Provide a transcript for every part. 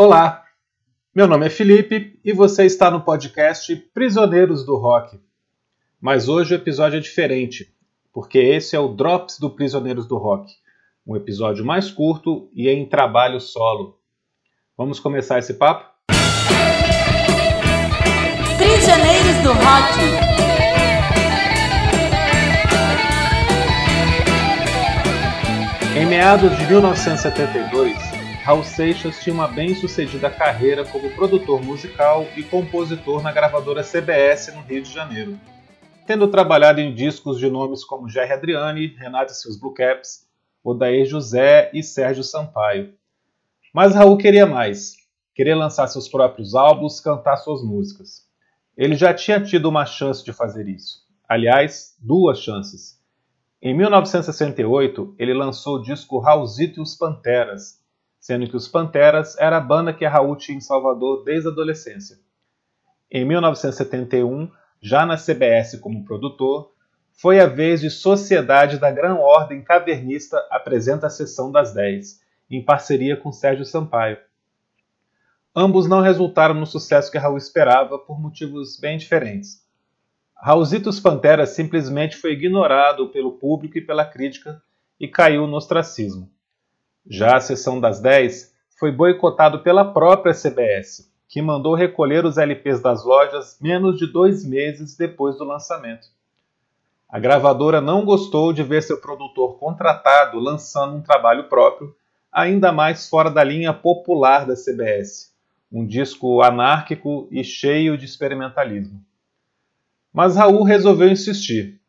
Olá, meu nome é Felipe e você está no podcast Prisioneiros do Rock. Mas hoje o episódio é diferente, porque esse é o Drops do Prisioneiros do Rock, um episódio mais curto e em trabalho solo. Vamos começar esse papo? Prisioneiros do Rock. Em meados de 1972, Raul Seixas tinha uma bem-sucedida carreira como produtor musical e compositor na gravadora CBS no Rio de Janeiro, tendo trabalhado em discos de nomes como Jerry Adriani, Renato e seus Blue Caps, Odair José e Sérgio Sampaio. Mas Raul queria mais, queria lançar seus próprios álbuns, cantar suas músicas. Ele já tinha tido uma chance de fazer isso. Aliás, duas chances. Em 1968, ele lançou o disco Raulzito e os Panteras, sendo que os Panteras era a banda que Raul tinha em Salvador desde a adolescência. Em 1971, já na CBS como produtor, foi a vez de Sociedade da Gran Ordem Cavernista apresenta a Sessão das 10, em parceria com Sérgio Sampaio. Ambos não resultaram no sucesso que Raul esperava por motivos bem diferentes. Raulzitos Pantera simplesmente foi ignorado pelo público e pela crítica e caiu no ostracismo. Já a sessão das 10 foi boicotado pela própria CBS, que mandou recolher os LPs das lojas menos de dois meses depois do lançamento. A gravadora não gostou de ver seu produtor contratado lançando um trabalho próprio, ainda mais fora da linha popular da CBS, um disco anárquico e cheio de experimentalismo. Mas Raul resolveu insistir.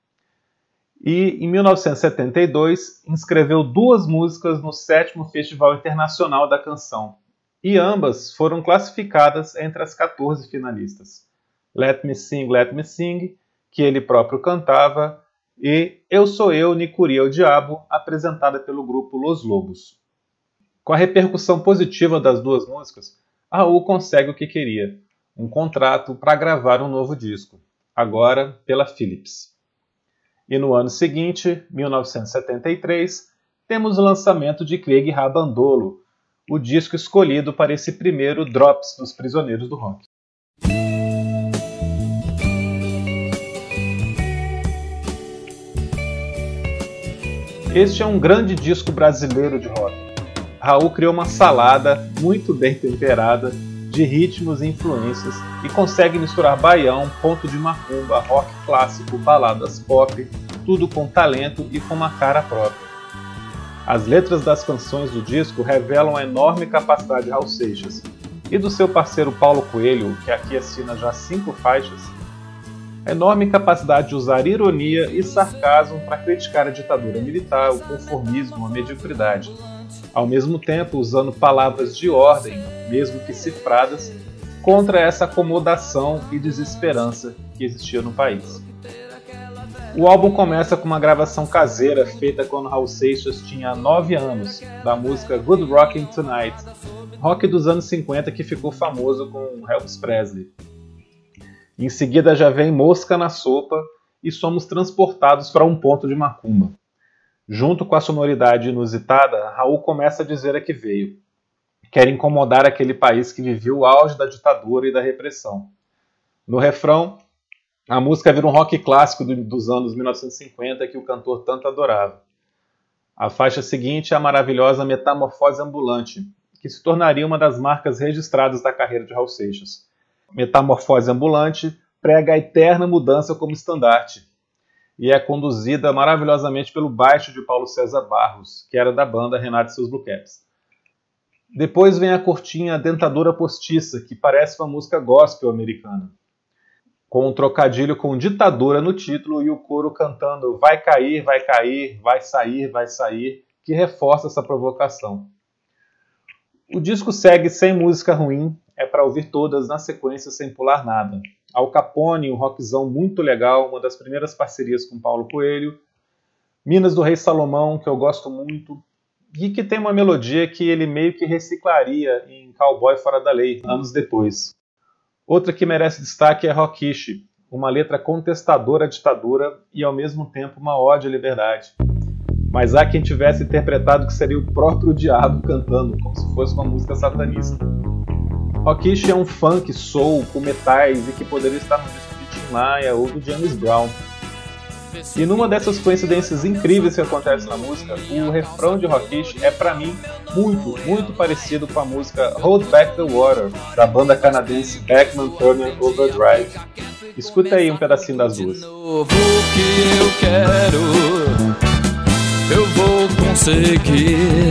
E, em 1972, inscreveu duas músicas no sétimo Festival Internacional da Canção, e ambas foram classificadas entre as 14 finalistas. Let Me Sing, Let Me Sing, que ele próprio cantava, e Eu Sou Eu, Nicuria o Diabo, apresentada pelo grupo Los Lobos. Com a repercussão positiva das duas músicas, Raul consegue o que queria: um contrato para gravar um novo disco agora pela Philips. E no ano seguinte, 1973, temos o lançamento de Craig Rabandolo, o disco escolhido para esse primeiro Drops dos Prisioneiros do Rock. Este é um grande disco brasileiro de rock. Raul criou uma salada muito bem temperada de ritmos e influências e consegue misturar baião, ponto de macumba, rock clássico, baladas pop, tudo com talento e com uma cara própria. As letras das canções do disco revelam a enorme capacidade de Raul Seixas e do seu parceiro Paulo Coelho, que aqui assina já cinco faixas, a enorme capacidade de usar ironia e sarcasmo para criticar a ditadura militar, o conformismo, a mediocridade ao mesmo tempo usando palavras de ordem, mesmo que cifradas, contra essa acomodação e desesperança que existia no país. O álbum começa com uma gravação caseira feita quando Raul Seixas tinha 9 anos, da música Good Rockin' Tonight, rock dos anos 50 que ficou famoso com Elvis Presley. Em seguida já vem Mosca na Sopa e somos transportados para um ponto de macumba. Junto com a sonoridade inusitada, Raul começa a dizer a que veio. Quer incomodar aquele país que viveu o auge da ditadura e da repressão. No refrão, a música vira um rock clássico dos anos 1950 que o cantor tanto adorava. A faixa seguinte é a maravilhosa Metamorfose Ambulante, que se tornaria uma das marcas registradas da carreira de Raul Seixas. Metamorfose Ambulante prega a eterna mudança como estandarte, e é conduzida maravilhosamente pelo baixo de Paulo César Barros, que era da banda Renato e seus Blue Caps. Depois vem a cortinha Dentadura Postiça, que parece uma música gospel americana, com um trocadilho com ditadura no título e o coro cantando vai cair, vai cair, vai sair, vai sair, que reforça essa provocação. O disco segue sem música ruim, é para ouvir todas na sequência sem pular nada. Al Capone, um rockzão muito legal, uma das primeiras parcerias com Paulo Coelho. Minas do Rei Salomão, que eu gosto muito, e que tem uma melodia que ele meio que reciclaria em Cowboy Fora da Lei, anos depois. Outra que merece destaque é Rockish, uma letra contestadora à ditadura e ao mesmo tempo uma ode à liberdade. Mas há quem tivesse interpretado que seria o próprio diabo cantando, como se fosse uma música satanista. Rockish é um funk soul com metais e que poderia estar no disco de Tim Maia ou do James Brown. E numa dessas coincidências incríveis que acontecem na música, o refrão de Rockish é para mim muito, muito parecido com a música Hold Back the Water da banda canadense Beckman Turner Overdrive. Escuta aí um pedacinho das duas. Que eu quero, eu vou conseguir.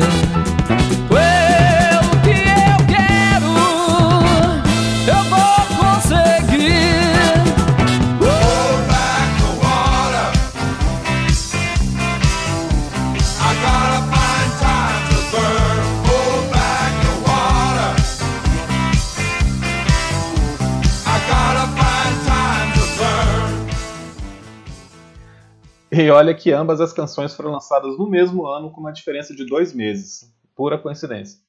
E olha que ambas as canções foram lançadas no mesmo ano, com uma diferença de dois meses. Pura coincidência.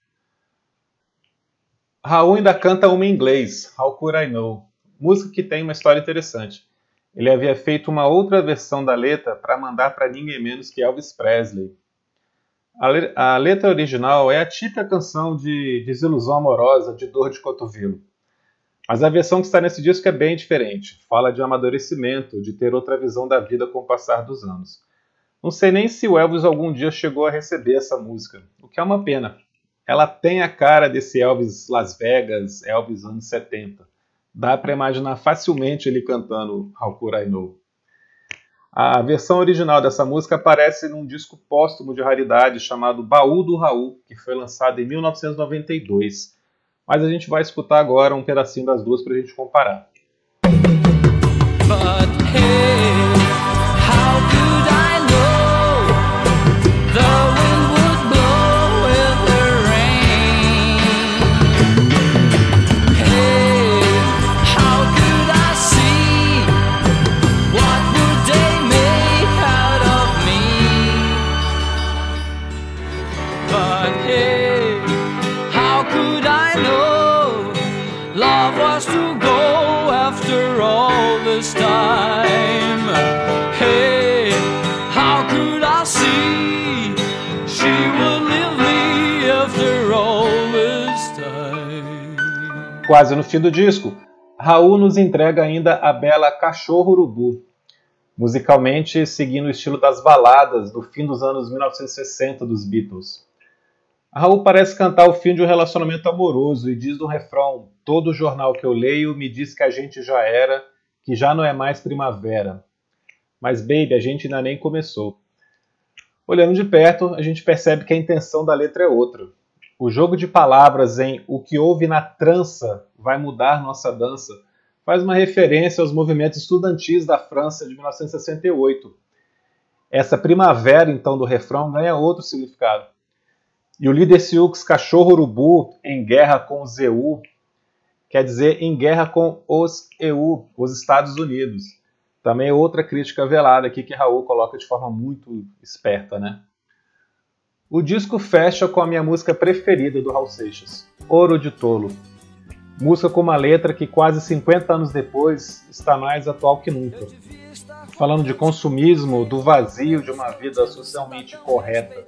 Raul ainda canta uma em inglês, How Could I Know? Música que tem uma história interessante. Ele havia feito uma outra versão da letra para mandar para ninguém menos que Elvis Presley. A, letra original é a típica canção de desilusão amorosa, de dor de cotovelo. Mas a versão que está nesse disco é bem diferente. Fala de amadurecimento, de ter outra visão da vida com o passar dos anos. Não sei nem se o Elvis algum dia chegou a receber essa música, o que é uma pena. Ela tem a cara desse Elvis Las Vegas, Elvis anos 70. Dá para imaginar facilmente ele cantando How Could I Know. A versão original dessa música aparece num disco póstumo de raridade chamado Baú do Raul, que foi lançado em 1992 mas a gente vai escutar agora um pedacinho das duas para a gente comparar. But, hey. Quase no fim do disco, Raul nos entrega ainda a bela Cachorro Urubu, musicalmente seguindo o estilo das baladas do fim dos anos 1960 dos Beatles. Raul parece cantar o fim de um relacionamento amoroso e diz no refrão: Todo jornal que eu leio me diz que a gente já era, que já não é mais primavera. Mas, baby, a gente ainda nem começou. Olhando de perto, a gente percebe que a intenção da letra é outra. O jogo de palavras em O que houve na trança vai mudar nossa dança faz uma referência aos movimentos estudantis da França de 1968. Essa primavera, então, do refrão ganha outro significado. E o líder Sioux Cachorro Urubu, em guerra com os EU, quer dizer em guerra com os EU, os Estados Unidos. Também outra crítica velada aqui que Raul coloca de forma muito esperta, né? O disco fecha com a minha música preferida do Raul Seixas, Ouro de Tolo. Música com uma letra que quase 50 anos depois está mais atual que nunca. Falando de consumismo, do vazio de uma vida socialmente correta.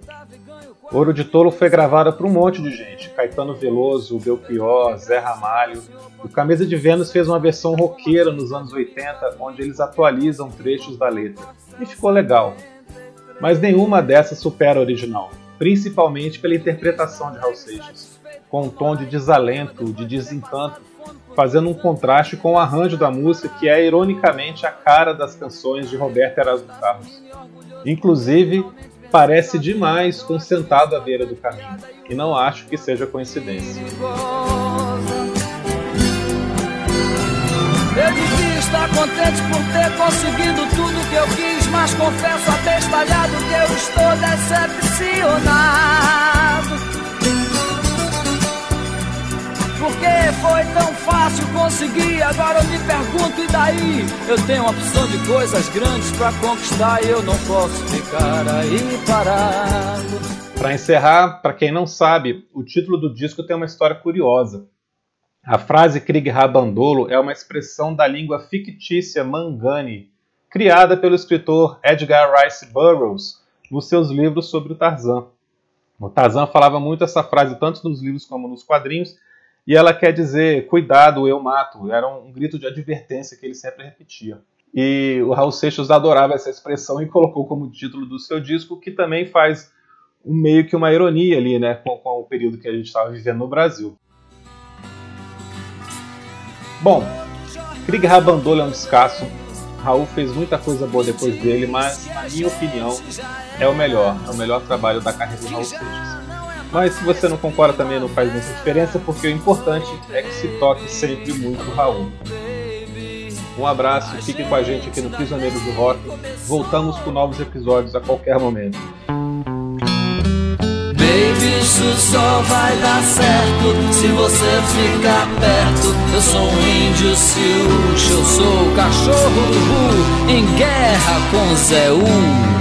Ouro de Tolo foi gravada por um monte de gente. Caetano Veloso, Belchior, Zé Ramalho. O Camisa de Vênus fez uma versão roqueira nos anos 80, onde eles atualizam trechos da letra. E ficou legal. Mas nenhuma dessas supera a original principalmente pela interpretação de Raul Seixas, com um tom de desalento, de desencanto, fazendo um contraste com o arranjo da música que é ironicamente a cara das canções de Roberto Erasmo Carlos. Inclusive, parece demais com Sentado à beira do caminho, e não acho que seja coincidência. Eu devia estar contente por ter conseguido tudo que eu quis, mas confesso até estalhado que eu estou decepcionado. Porque foi tão fácil conseguir, agora eu me pergunto, e daí? Eu tenho uma opção de coisas grandes para conquistar e eu não posso ficar aí parado. Para encerrar, para quem não sabe, o título do disco tem uma história curiosa. A frase Krieg Rabandolo é uma expressão da língua fictícia Mangani, criada pelo escritor Edgar Rice Burroughs nos seus livros sobre o Tarzan. O Tarzan falava muito essa frase tanto nos livros como nos quadrinhos, e ela quer dizer cuidado, eu mato. Era um grito de advertência que ele sempre repetia. E o Raul Seixas adorava essa expressão e colocou como título do seu disco, que também faz um, meio que uma ironia ali, né, com, com o período que a gente estava vivendo no Brasil. Bom, Krieg Rabandolo é um descasso. Raul fez muita coisa boa depois dele, mas, na minha opinião, é o melhor. É o melhor trabalho da carreira do Raul Seixas. Mas se você não concorda também não faz muita diferença, porque o importante é que se toque sempre muito Raul. Um abraço, fique com a gente aqui no Prisioneiros do Rock. Voltamos com novos episódios a qualquer momento. Baby, isso só vai dar certo se você ficar perto. Eu sou um índio Siúcho, eu sou o cachorro do em guerra com Zé U.